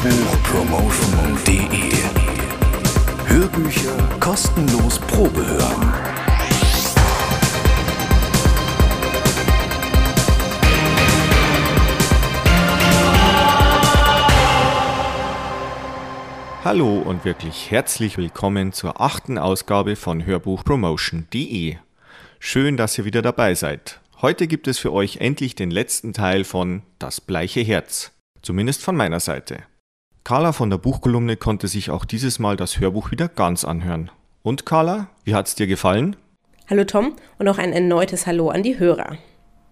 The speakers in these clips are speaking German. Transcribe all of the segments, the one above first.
Hörbuchpromotion.de Hörbücher kostenlos Probe hören. Hallo und wirklich herzlich willkommen zur achten Ausgabe von Hörbuchpromotion.de. Schön, dass ihr wieder dabei seid. Heute gibt es für euch endlich den letzten Teil von Das bleiche Herz. Zumindest von meiner Seite. Carla von der Buchkolumne konnte sich auch dieses Mal das Hörbuch wieder ganz anhören. Und Carla, wie hat's dir gefallen? Hallo Tom und auch ein erneutes Hallo an die Hörer.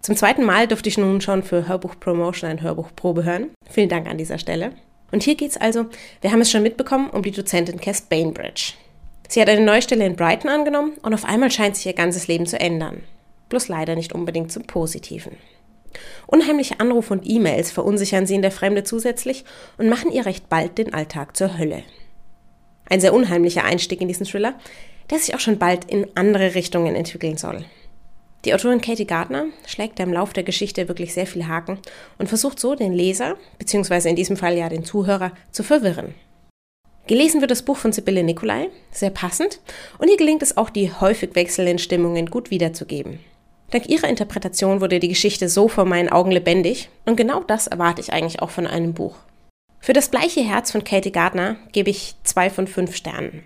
Zum zweiten Mal durfte ich nun schon für Hörbuch Promotion ein Hörbuch Probe hören. Vielen Dank an dieser Stelle. Und hier geht's also, wir haben es schon mitbekommen, um die Dozentin Cass Bainbridge. Sie hat eine neue Stelle in Brighton angenommen und auf einmal scheint sich ihr ganzes Leben zu ändern. Bloß leider nicht unbedingt zum Positiven. Unheimliche Anrufe und E-Mails verunsichern sie in der Fremde zusätzlich und machen ihr recht bald den Alltag zur Hölle. Ein sehr unheimlicher Einstieg in diesen Thriller, der sich auch schon bald in andere Richtungen entwickeln soll. Die Autorin Katie Gardner schlägt im Lauf der Geschichte wirklich sehr viel Haken und versucht so den Leser, beziehungsweise in diesem Fall ja den Zuhörer, zu verwirren. Gelesen wird das Buch von Sibylle Nikolai, sehr passend, und ihr gelingt es auch, die häufig wechselnden Stimmungen gut wiederzugeben. Dank ihrer Interpretation wurde die Geschichte so vor meinen Augen lebendig, und genau das erwarte ich eigentlich auch von einem Buch. Für das bleiche Herz von Katie Gardner gebe ich zwei von fünf Sternen.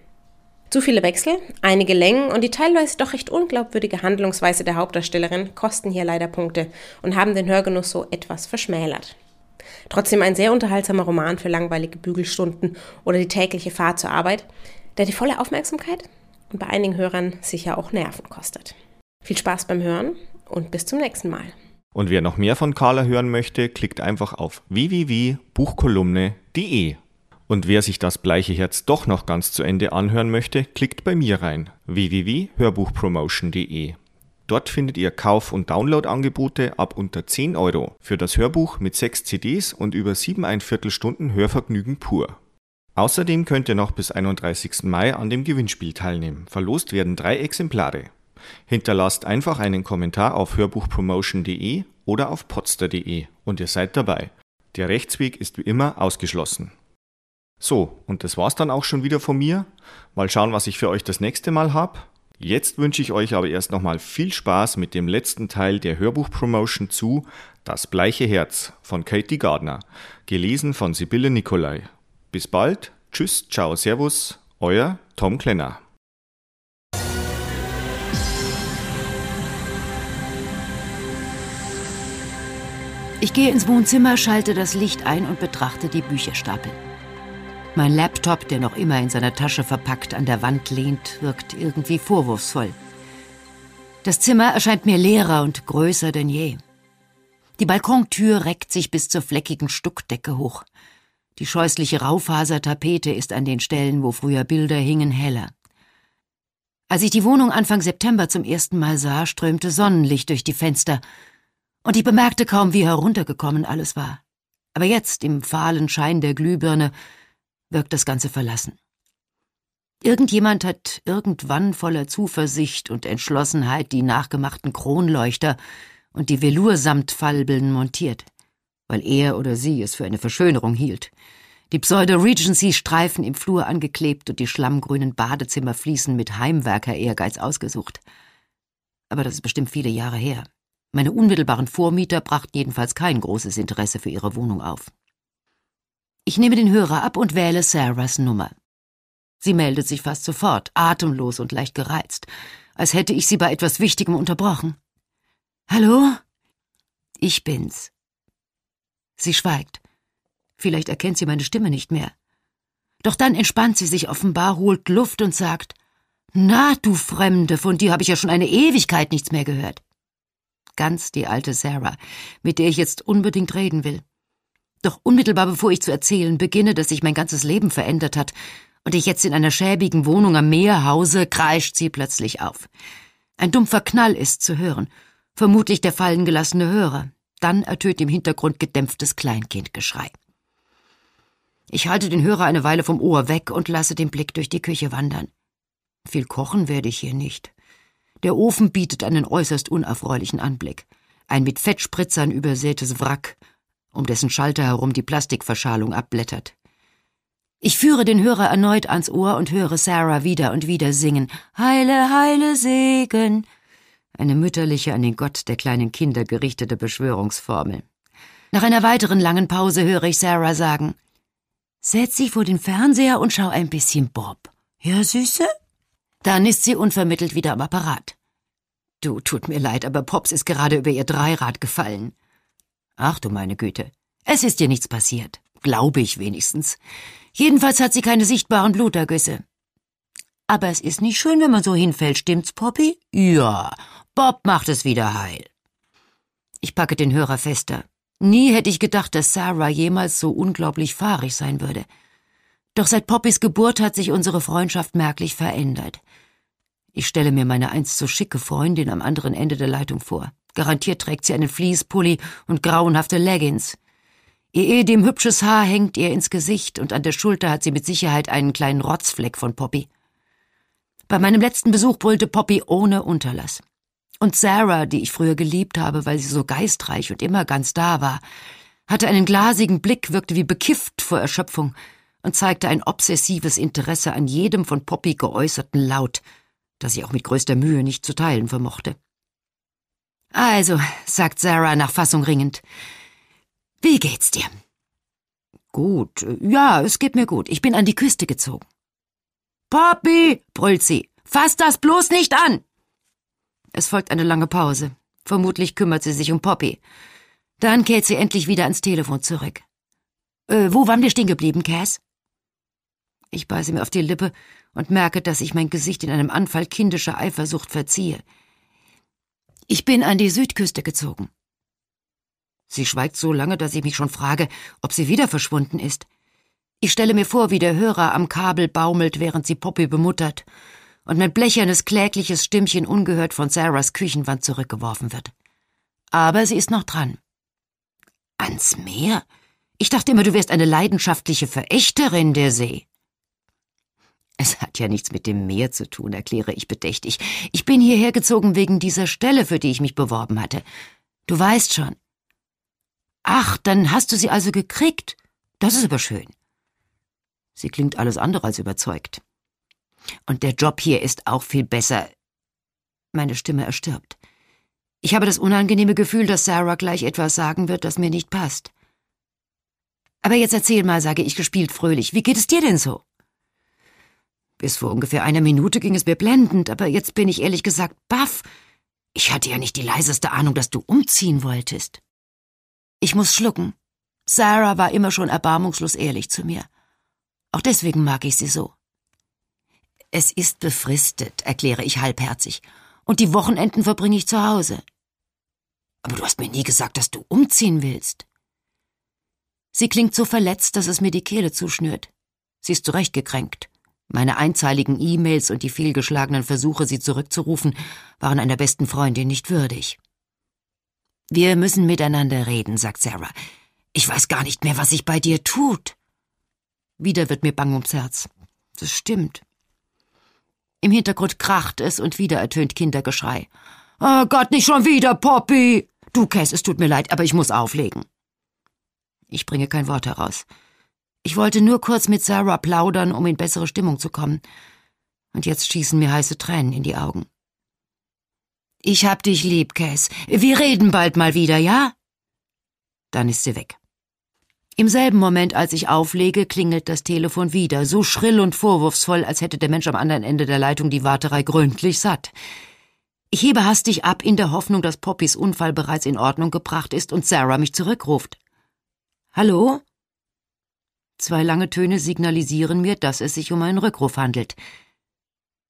Zu viele Wechsel, einige Längen und die teilweise doch recht unglaubwürdige Handlungsweise der Hauptdarstellerin kosten hier leider Punkte und haben den Hörgenuss so etwas verschmälert. Trotzdem ein sehr unterhaltsamer Roman für langweilige Bügelstunden oder die tägliche Fahrt zur Arbeit, der die volle Aufmerksamkeit und bei einigen Hörern sicher auch Nerven kostet. Viel Spaß beim Hören und bis zum nächsten Mal. Und wer noch mehr von Carla hören möchte, klickt einfach auf www.buchkolumne.de. Und wer sich das bleiche Herz doch noch ganz zu Ende anhören möchte, klickt bei mir rein www.hörbuchpromotion.de. Dort findet ihr Kauf- und Download-Angebote ab unter 10 Euro für das Hörbuch mit 6 CDs und über 7,25 Stunden Hörvergnügen pur. Außerdem könnt ihr noch bis 31. Mai an dem Gewinnspiel teilnehmen. Verlost werden drei Exemplare. Hinterlasst einfach einen Kommentar auf hörbuchpromotion.de oder auf potster.de und ihr seid dabei. Der Rechtsweg ist wie immer ausgeschlossen. So, und das war's dann auch schon wieder von mir. Mal schauen, was ich für euch das nächste Mal hab. Jetzt wünsche ich euch aber erst nochmal viel Spaß mit dem letzten Teil der Hörbuchpromotion zu Das bleiche Herz von Katie Gardner, gelesen von Sibylle Nikolai. Bis bald, tschüss, ciao, servus, euer Tom Klenner. Ich gehe ins Wohnzimmer, schalte das Licht ein und betrachte die Bücherstapel. Mein Laptop, der noch immer in seiner Tasche verpackt an der Wand lehnt, wirkt irgendwie vorwurfsvoll. Das Zimmer erscheint mir leerer und größer denn je. Die Balkontür reckt sich bis zur fleckigen Stuckdecke hoch. Die scheußliche Raufasertapete ist an den Stellen, wo früher Bilder hingen, heller. Als ich die Wohnung Anfang September zum ersten Mal sah, strömte Sonnenlicht durch die Fenster, und ich bemerkte kaum, wie heruntergekommen alles war. Aber jetzt, im fahlen Schein der Glühbirne, wirkt das Ganze verlassen. Irgendjemand hat irgendwann voller Zuversicht und Entschlossenheit die nachgemachten Kronleuchter und die Velursamtfalbeln montiert, weil er oder sie es für eine Verschönerung hielt. Die Pseudo-Regency-Streifen im Flur angeklebt und die schlammgrünen Badezimmerfliesen mit Heimwerker-Ehrgeiz ausgesucht. Aber das ist bestimmt viele Jahre her. Meine unmittelbaren Vormieter brachten jedenfalls kein großes Interesse für ihre Wohnung auf. Ich nehme den Hörer ab und wähle Sarahs Nummer. Sie meldet sich fast sofort, atemlos und leicht gereizt, als hätte ich sie bei etwas Wichtigem unterbrochen. Hallo? Ich bin's. Sie schweigt. Vielleicht erkennt sie meine Stimme nicht mehr. Doch dann entspannt sie sich offenbar, holt Luft und sagt Na, du Fremde, von dir habe ich ja schon eine Ewigkeit nichts mehr gehört. Ganz die alte Sarah, mit der ich jetzt unbedingt reden will. Doch unmittelbar bevor ich zu erzählen beginne, dass sich mein ganzes Leben verändert hat und ich jetzt in einer schäbigen Wohnung am Meer hause, kreischt sie plötzlich auf. Ein dumpfer Knall ist zu hören, vermutlich der fallen gelassene Hörer. Dann ertönt im Hintergrund gedämpftes Kleinkindgeschrei. Ich halte den Hörer eine Weile vom Ohr weg und lasse den Blick durch die Küche wandern. Viel kochen werde ich hier nicht. Der Ofen bietet einen äußerst unerfreulichen Anblick. Ein mit Fettspritzern übersätes Wrack, um dessen Schalter herum die Plastikverschalung abblättert. Ich führe den Hörer erneut ans Ohr und höre Sarah wieder und wieder singen. Heile, heile Segen. Eine mütterliche, an den Gott der kleinen Kinder gerichtete Beschwörungsformel. Nach einer weiteren langen Pause höre ich Sarah sagen, Setz dich vor den Fernseher und schau ein bisschen Bob. Ja, Süße? Dann ist sie unvermittelt wieder am Apparat. Du, tut mir leid, aber Pops ist gerade über ihr Dreirad gefallen. Ach du meine Güte. Es ist dir nichts passiert. Glaube ich wenigstens. Jedenfalls hat sie keine sichtbaren Blutergüsse. Aber es ist nicht schön, wenn man so hinfällt, stimmt's, Poppy? Ja, Bob macht es wieder heil. Ich packe den Hörer fester. Nie hätte ich gedacht, dass Sarah jemals so unglaublich fahrig sein würde. Doch seit Poppys Geburt hat sich unsere Freundschaft merklich verändert. Ich stelle mir meine einst so schicke Freundin am anderen Ende der Leitung vor. Garantiert trägt sie einen Fließpulli und grauenhafte Leggings. Ihr ehedem hübsches Haar hängt ihr ins Gesicht und an der Schulter hat sie mit Sicherheit einen kleinen Rotzfleck von Poppy. Bei meinem letzten Besuch brüllte Poppy ohne Unterlass. Und Sarah, die ich früher geliebt habe, weil sie so geistreich und immer ganz da war, hatte einen glasigen Blick, wirkte wie bekifft vor Erschöpfung und zeigte ein obsessives Interesse an jedem von Poppy geäußerten Laut, das sie auch mit größter Mühe nicht zu teilen vermochte. Also, sagt Sarah nach Fassung ringend, wie geht's dir? Gut, ja, es geht mir gut. Ich bin an die Küste gezogen. Poppy, brüllt sie, fass das bloß nicht an! Es folgt eine lange Pause. Vermutlich kümmert sie sich um Poppy. Dann kehrt sie endlich wieder ans Telefon zurück. Äh, wo waren wir stehen geblieben, Cass? Ich beiße mir auf die Lippe und merke, dass ich mein Gesicht in einem Anfall kindischer Eifersucht verziehe. Ich bin an die Südküste gezogen. Sie schweigt so lange, dass ich mich schon frage, ob sie wieder verschwunden ist. Ich stelle mir vor, wie der Hörer am Kabel baumelt, während sie Poppy bemuttert, und mein blechernes, klägliches Stimmchen ungehört von Sarahs Küchenwand zurückgeworfen wird. Aber sie ist noch dran. Ans Meer? Ich dachte immer, du wärst eine leidenschaftliche Verächterin der See. Es hat ja nichts mit dem Meer zu tun, erkläre ich bedächtig. Ich bin hierher gezogen wegen dieser Stelle, für die ich mich beworben hatte. Du weißt schon, Ach, dann hast du sie also gekriegt. Das ist aber schön. Sie klingt alles andere als überzeugt. Und der Job hier ist auch viel besser. Meine Stimme erstirbt. Ich habe das unangenehme Gefühl, dass Sarah gleich etwas sagen wird, das mir nicht passt. Aber jetzt erzähl mal, sage ich gespielt fröhlich. Wie geht es dir denn so? Bis vor ungefähr einer Minute ging es mir blendend, aber jetzt bin ich ehrlich gesagt baff. Ich hatte ja nicht die leiseste Ahnung, dass du umziehen wolltest. Ich muss schlucken. Sarah war immer schon erbarmungslos ehrlich zu mir. Auch deswegen mag ich sie so. Es ist befristet, erkläre ich halbherzig, und die Wochenenden verbringe ich zu Hause. Aber du hast mir nie gesagt, dass du umziehen willst. Sie klingt so verletzt, dass es mir die Kehle zuschnürt. Sie ist zurecht gekränkt. Meine einzeiligen E-Mails und die fehlgeschlagenen Versuche, sie zurückzurufen, waren einer besten Freundin nicht würdig. Wir müssen miteinander reden, sagt Sarah. Ich weiß gar nicht mehr, was sich bei dir tut. Wieder wird mir bang ums Herz. Das stimmt. Im Hintergrund kracht es und wieder ertönt Kindergeschrei. Oh Gott, nicht schon wieder, Poppy! Du, Cass, es tut mir leid, aber ich muss auflegen. Ich bringe kein Wort heraus. Ich wollte nur kurz mit Sarah plaudern, um in bessere Stimmung zu kommen. Und jetzt schießen mir heiße Tränen in die Augen. Ich hab dich lieb, Cass. Wir reden bald mal wieder, ja? Dann ist sie weg. Im selben Moment, als ich auflege, klingelt das Telefon wieder, so schrill und vorwurfsvoll, als hätte der Mensch am anderen Ende der Leitung die Warterei gründlich satt. Ich hebe hastig ab, in der Hoffnung, dass Poppys Unfall bereits in Ordnung gebracht ist und Sarah mich zurückruft. Hallo? Zwei lange Töne signalisieren mir, dass es sich um einen Rückruf handelt.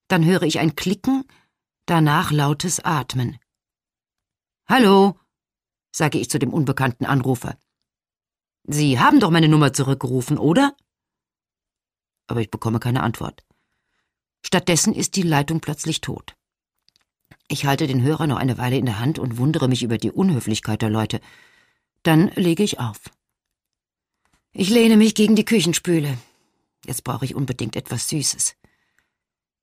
Dann höre ich ein Klicken danach lautes Atmen. Hallo, sage ich zu dem unbekannten Anrufer. Sie haben doch meine Nummer zurückgerufen, oder? Aber ich bekomme keine Antwort. Stattdessen ist die Leitung plötzlich tot. Ich halte den Hörer noch eine Weile in der Hand und wundere mich über die Unhöflichkeit der Leute. Dann lege ich auf. Ich lehne mich gegen die Küchenspüle. Jetzt brauche ich unbedingt etwas Süßes.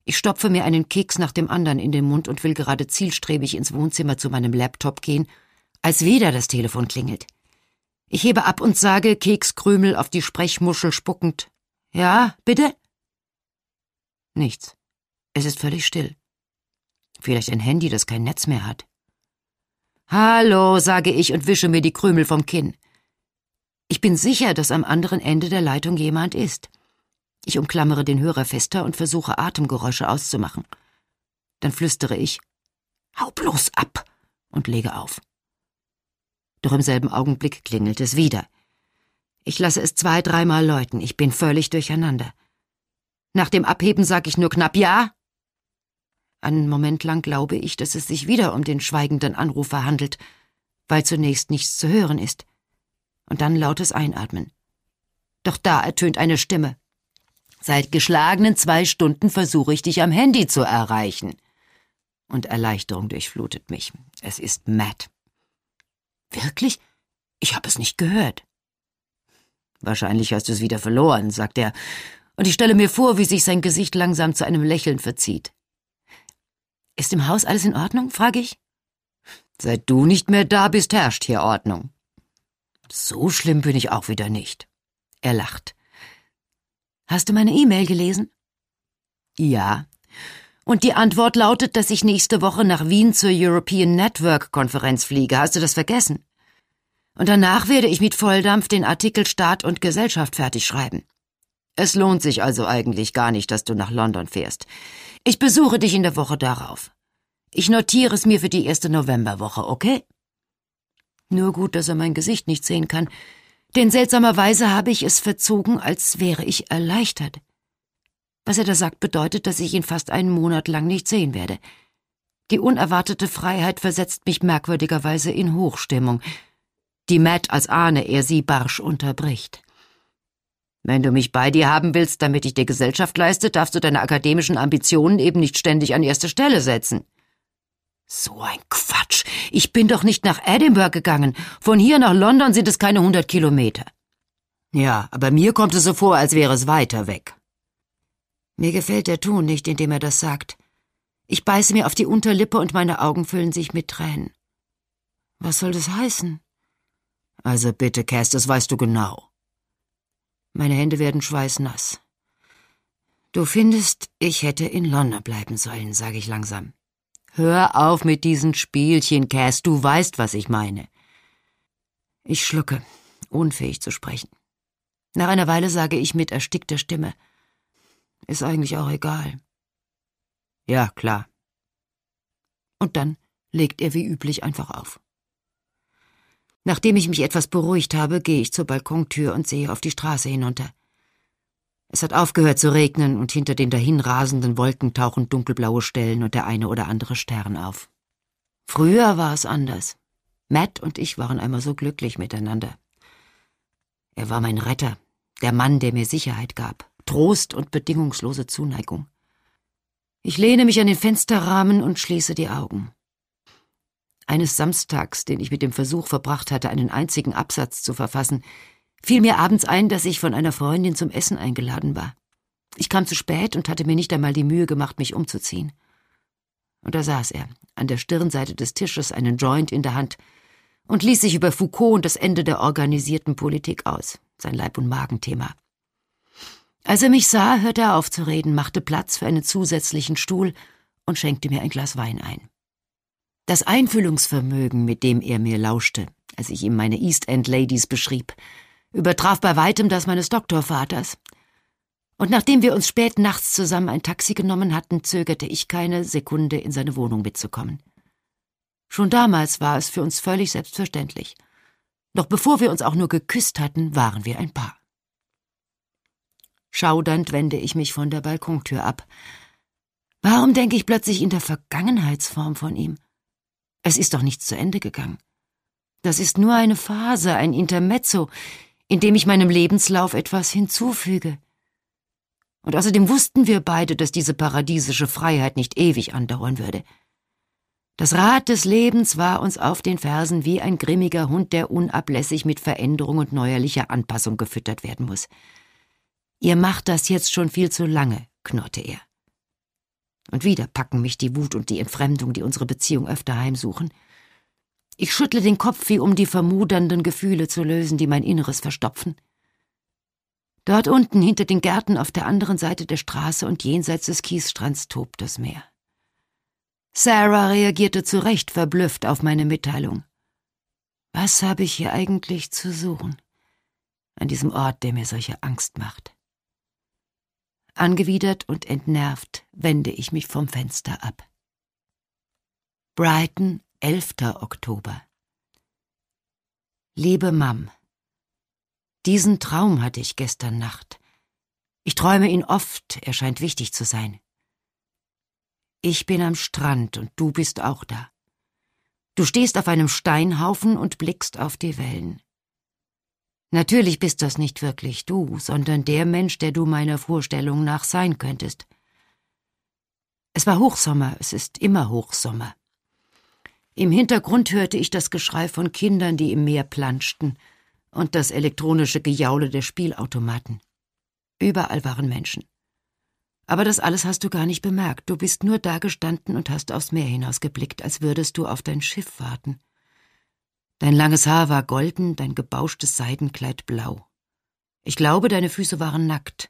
Ich stopfe mir einen Keks nach dem anderen in den Mund und will gerade zielstrebig ins Wohnzimmer zu meinem Laptop gehen, als wieder das Telefon klingelt. Ich hebe ab und sage, Kekskrümel auf die Sprechmuschel spuckend, Ja, bitte? Nichts. Es ist völlig still. Vielleicht ein Handy, das kein Netz mehr hat. Hallo, sage ich und wische mir die Krümel vom Kinn. Ich bin sicher, dass am anderen Ende der Leitung jemand ist. Ich umklammere den Hörer fester und versuche Atemgeräusche auszumachen. Dann flüstere ich Hau bloß ab und lege auf. Doch im selben Augenblick klingelt es wieder. Ich lasse es zwei, dreimal läuten, ich bin völlig durcheinander. Nach dem Abheben sage ich nur knapp Ja. Einen Moment lang glaube ich, dass es sich wieder um den schweigenden Anrufer handelt, weil zunächst nichts zu hören ist. Und dann lautes Einatmen. Doch da ertönt eine Stimme. Seit geschlagenen zwei Stunden versuche ich dich am Handy zu erreichen. Und Erleichterung durchflutet mich. Es ist Matt. Wirklich? Ich habe es nicht gehört. Wahrscheinlich hast du es wieder verloren, sagt er, und ich stelle mir vor, wie sich sein Gesicht langsam zu einem Lächeln verzieht. Ist im Haus alles in Ordnung? frage ich. Seit du nicht mehr da bist, herrscht hier Ordnung. So schlimm bin ich auch wieder nicht. Er lacht. Hast du meine E-Mail gelesen? Ja. Und die Antwort lautet, dass ich nächste Woche nach Wien zur European Network Konferenz fliege. Hast du das vergessen? Und danach werde ich mit Volldampf den Artikel Staat und Gesellschaft fertig schreiben. Es lohnt sich also eigentlich gar nicht, dass du nach London fährst. Ich besuche dich in der Woche darauf. Ich notiere es mir für die erste Novemberwoche, okay? Nur gut, dass er mein Gesicht nicht sehen kann, denn seltsamerweise habe ich es verzogen, als wäre ich erleichtert. Was er da sagt, bedeutet, dass ich ihn fast einen Monat lang nicht sehen werde. Die unerwartete Freiheit versetzt mich merkwürdigerweise in Hochstimmung, die Matt als ahne er sie barsch unterbricht. Wenn du mich bei dir haben willst, damit ich dir Gesellschaft leiste, darfst du deine akademischen Ambitionen eben nicht ständig an erste Stelle setzen. So ein Quatsch. Ich bin doch nicht nach Edinburgh gegangen. Von hier nach London sind es keine hundert Kilometer. Ja, aber mir kommt es so vor, als wäre es weiter weg. Mir gefällt der Ton nicht, in dem er das sagt. Ich beiße mir auf die Unterlippe und meine Augen füllen sich mit Tränen. Was soll das heißen? Also bitte, Cass, das weißt du genau. Meine Hände werden schweißnass. Du findest, ich hätte in London bleiben sollen, sage ich langsam. Hör auf mit diesen Spielchen, Cass, du weißt, was ich meine. Ich schlucke, unfähig zu sprechen. Nach einer Weile sage ich mit erstickter Stimme, ist eigentlich auch egal. Ja, klar. Und dann legt er wie üblich einfach auf. Nachdem ich mich etwas beruhigt habe, gehe ich zur Balkontür und sehe auf die Straße hinunter. Es hat aufgehört zu regnen und hinter den dahinrasenden Wolken tauchen dunkelblaue Stellen und der eine oder andere Stern auf. Früher war es anders. Matt und ich waren einmal so glücklich miteinander. Er war mein Retter, der Mann, der mir Sicherheit gab, Trost und bedingungslose Zuneigung. Ich lehne mich an den Fensterrahmen und schließe die Augen. Eines Samstags, den ich mit dem Versuch verbracht hatte, einen einzigen Absatz zu verfassen, fiel mir abends ein, dass ich von einer Freundin zum Essen eingeladen war. Ich kam zu spät und hatte mir nicht einmal die Mühe gemacht, mich umzuziehen. Und da saß er, an der Stirnseite des Tisches, einen Joint in der Hand, und ließ sich über Foucault und das Ende der organisierten Politik aus, sein Leib- und Magenthema. Als er mich sah, hörte er auf zu reden, machte Platz für einen zusätzlichen Stuhl und schenkte mir ein Glas Wein ein. Das Einfühlungsvermögen, mit dem er mir lauschte, als ich ihm meine East End Ladies beschrieb, übertraf bei weitem das meines Doktorvaters. Und nachdem wir uns spät nachts zusammen ein Taxi genommen hatten, zögerte ich keine Sekunde, in seine Wohnung mitzukommen. Schon damals war es für uns völlig selbstverständlich. Doch bevor wir uns auch nur geküsst hatten, waren wir ein Paar. Schaudernd wende ich mich von der Balkontür ab. Warum denke ich plötzlich in der Vergangenheitsform von ihm? Es ist doch nichts zu Ende gegangen. Das ist nur eine Phase, ein Intermezzo, in dem ich meinem Lebenslauf etwas hinzufüge. Und außerdem wussten wir beide, dass diese paradiesische Freiheit nicht ewig andauern würde. Das Rad des Lebens war uns auf den Fersen wie ein grimmiger Hund, der unablässig mit Veränderung und neuerlicher Anpassung gefüttert werden muss. Ihr macht das jetzt schon viel zu lange, knurrte er. Und wieder packen mich die Wut und die Entfremdung, die unsere Beziehung öfter heimsuchen. Ich schüttle den Kopf, wie um die vermudernden Gefühle zu lösen, die mein Inneres verstopfen. Dort unten hinter den Gärten auf der anderen Seite der Straße und jenseits des Kiesstrands tobt das Meer. Sarah reagierte zu Recht verblüfft auf meine Mitteilung. Was habe ich hier eigentlich zu suchen? An diesem Ort, der mir solche Angst macht. Angewidert und entnervt wende ich mich vom Fenster ab. Brighton, 11. Oktober. Liebe Mam, diesen Traum hatte ich gestern Nacht. Ich träume ihn oft, er scheint wichtig zu sein. Ich bin am Strand und du bist auch da. Du stehst auf einem Steinhaufen und blickst auf die Wellen. Natürlich bist das nicht wirklich du, sondern der Mensch, der du meiner Vorstellung nach sein könntest. Es war Hochsommer, es ist immer Hochsommer. Im Hintergrund hörte ich das Geschrei von Kindern, die im Meer planschten, und das elektronische Gejaule der Spielautomaten. Überall waren Menschen. Aber das alles hast du gar nicht bemerkt. Du bist nur da gestanden und hast aufs Meer hinausgeblickt, als würdest du auf dein Schiff warten. Dein langes Haar war golden, dein gebauschtes Seidenkleid blau. Ich glaube, deine Füße waren nackt.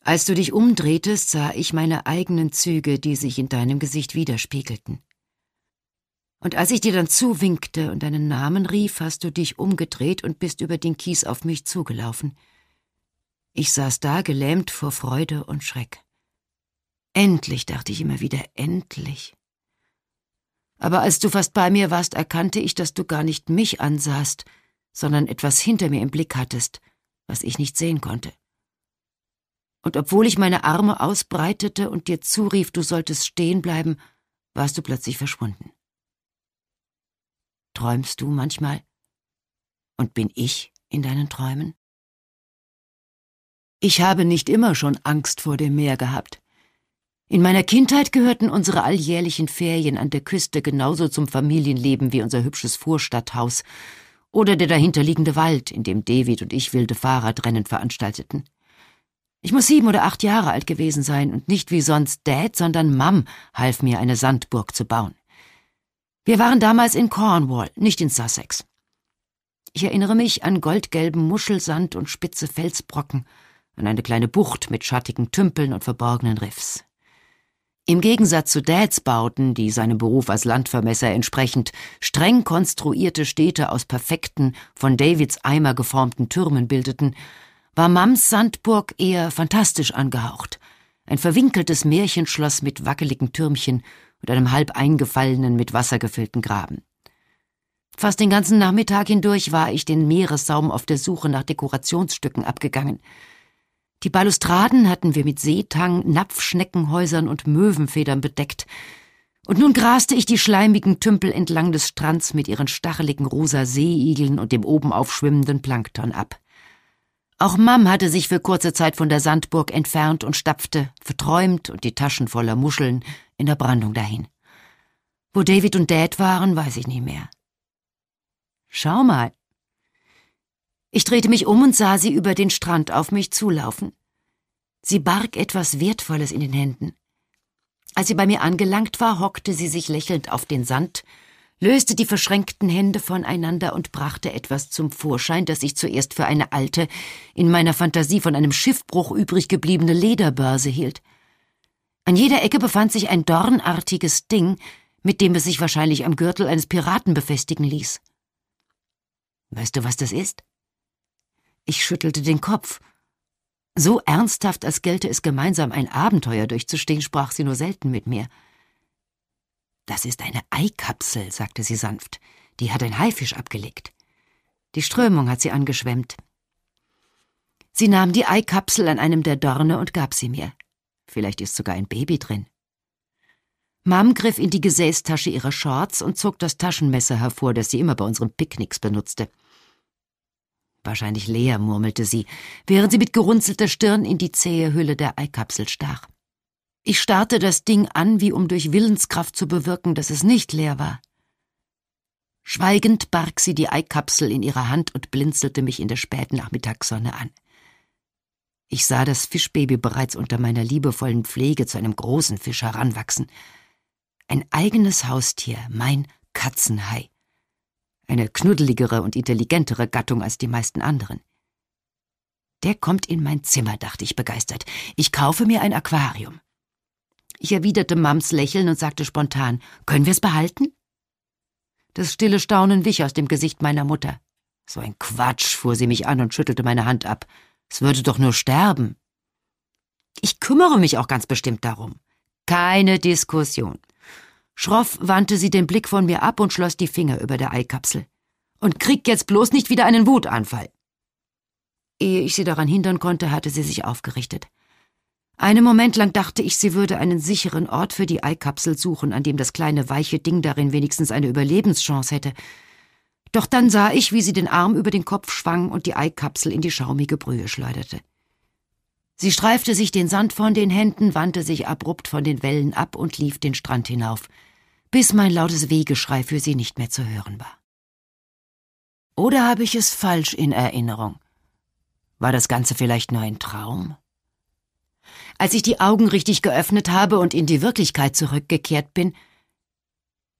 Als du dich umdrehtest, sah ich meine eigenen Züge, die sich in deinem Gesicht widerspiegelten. Und als ich dir dann zuwinkte und deinen Namen rief, hast du dich umgedreht und bist über den Kies auf mich zugelaufen. Ich saß da gelähmt vor Freude und Schreck. Endlich, dachte ich immer wieder, endlich. Aber als du fast bei mir warst, erkannte ich, dass du gar nicht mich ansahst, sondern etwas hinter mir im Blick hattest, was ich nicht sehen konnte. Und obwohl ich meine Arme ausbreitete und dir zurief, du solltest stehen bleiben, warst du plötzlich verschwunden. Träumst du manchmal? Und bin ich in deinen Träumen? Ich habe nicht immer schon Angst vor dem Meer gehabt. In meiner Kindheit gehörten unsere alljährlichen Ferien an der Küste genauso zum Familienleben wie unser hübsches Vorstadthaus oder der dahinterliegende Wald, in dem David und ich wilde Fahrradrennen veranstalteten. Ich muss sieben oder acht Jahre alt gewesen sein und nicht wie sonst Dad, sondern Mom half mir, eine Sandburg zu bauen. Wir waren damals in Cornwall, nicht in Sussex. Ich erinnere mich an goldgelben Muschelsand und spitze Felsbrocken, an eine kleine Bucht mit schattigen Tümpeln und verborgenen Riffs. Im Gegensatz zu Dads Bauten, die seinem Beruf als Landvermesser entsprechend streng konstruierte Städte aus perfekten, von Davids Eimer geformten Türmen bildeten, war Mams Sandburg eher fantastisch angehaucht. Ein verwinkeltes Märchenschloss mit wackeligen Türmchen und einem halb eingefallenen, mit Wasser gefüllten Graben. Fast den ganzen Nachmittag hindurch war ich den Meeressaum auf der Suche nach Dekorationsstücken abgegangen. Die Balustraden hatten wir mit Seetang, Napfschneckenhäusern und Möwenfedern bedeckt, und nun graste ich die schleimigen Tümpel entlang des Strands mit ihren stacheligen rosa Seeigeln und dem oben aufschwimmenden Plankton ab. Auch Mam hatte sich für kurze Zeit von der Sandburg entfernt und stapfte, verträumt und die Taschen voller Muscheln, in der Brandung dahin. Wo David und Dad waren, weiß ich nicht mehr. Schau mal. Ich drehte mich um und sah sie über den Strand auf mich zulaufen. Sie barg etwas Wertvolles in den Händen. Als sie bei mir angelangt war, hockte sie sich lächelnd auf den Sand, löste die verschränkten Hände voneinander und brachte etwas zum Vorschein, das ich zuerst für eine alte, in meiner Fantasie von einem Schiffbruch übrig gebliebene Lederbörse hielt. An jeder Ecke befand sich ein dornartiges Ding, mit dem es sich wahrscheinlich am Gürtel eines Piraten befestigen ließ. Weißt du, was das ist? Ich schüttelte den Kopf. So ernsthaft, als gelte es gemeinsam ein Abenteuer durchzustehen, sprach sie nur selten mit mir. Das ist eine Eikapsel, sagte sie sanft. Die hat ein Haifisch abgelegt. Die Strömung hat sie angeschwemmt. Sie nahm die Eikapsel an einem der Dorne und gab sie mir. Vielleicht ist sogar ein Baby drin. Mom griff in die Gesäßtasche ihrer Shorts und zog das Taschenmesser hervor, das sie immer bei unseren Picknicks benutzte. Wahrscheinlich leer, murmelte sie, während sie mit gerunzelter Stirn in die zähe Hülle der Eikapsel stach. Ich starrte das Ding an, wie um durch Willenskraft zu bewirken, dass es nicht leer war. Schweigend barg sie die Eikapsel in ihrer Hand und blinzelte mich in der späten Nachmittagssonne an. Ich sah das Fischbaby bereits unter meiner liebevollen Pflege zu einem großen Fisch heranwachsen. Ein eigenes Haustier, mein Katzenhai. Eine knuddeligere und intelligentere Gattung als die meisten anderen. Der kommt in mein Zimmer, dachte ich begeistert. Ich kaufe mir ein Aquarium. Ich erwiderte Mams Lächeln und sagte spontan, können wir es behalten? Das stille Staunen wich aus dem Gesicht meiner Mutter. So ein Quatsch, fuhr sie mich an und schüttelte meine Hand ab. Es würde doch nur sterben. Ich kümmere mich auch ganz bestimmt darum. Keine Diskussion. Schroff wandte sie den Blick von mir ab und schloss die Finger über der Eikapsel. Und krieg jetzt bloß nicht wieder einen Wutanfall. Ehe ich sie daran hindern konnte, hatte sie sich aufgerichtet. Einen Moment lang dachte ich, sie würde einen sicheren Ort für die Eikapsel suchen, an dem das kleine weiche Ding darin wenigstens eine Überlebenschance hätte. Doch dann sah ich, wie sie den Arm über den Kopf schwang und die Eikapsel in die schaumige Brühe schleuderte. Sie streifte sich den Sand von den Händen, wandte sich abrupt von den Wellen ab und lief den Strand hinauf, bis mein lautes Wehgeschrei für sie nicht mehr zu hören war. Oder habe ich es falsch in Erinnerung? War das Ganze vielleicht nur ein Traum? Als ich die Augen richtig geöffnet habe und in die Wirklichkeit zurückgekehrt bin,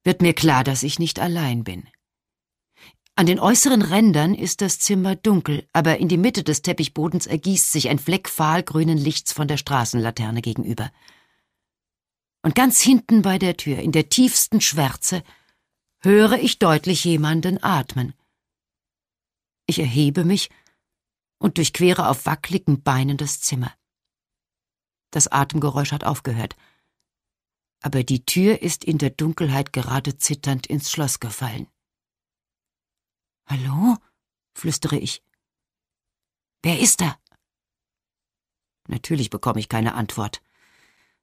wird mir klar, dass ich nicht allein bin. An den äußeren Rändern ist das Zimmer dunkel, aber in die Mitte des Teppichbodens ergießt sich ein Fleck fahlgrünen Lichts von der Straßenlaterne gegenüber. Und ganz hinten bei der Tür, in der tiefsten Schwärze, höre ich deutlich jemanden atmen. Ich erhebe mich und durchquere auf wackligen Beinen das Zimmer. Das Atemgeräusch hat aufgehört. Aber die Tür ist in der Dunkelheit gerade zitternd ins Schloss gefallen. Hallo? flüstere ich. Wer ist da? Natürlich bekomme ich keine Antwort.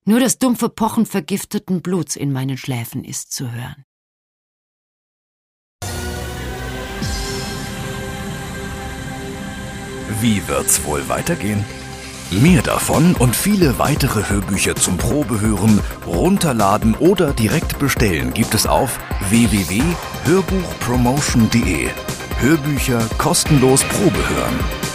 Nur das dumpfe Pochen vergifteten Bluts in meinen Schläfen ist zu hören. Wie wird's wohl weitergehen? Mehr davon und viele weitere Hörbücher zum Probehören, runterladen oder direkt bestellen gibt es auf www.hörbuchpromotion.de. Hörbücher kostenlos Probehören.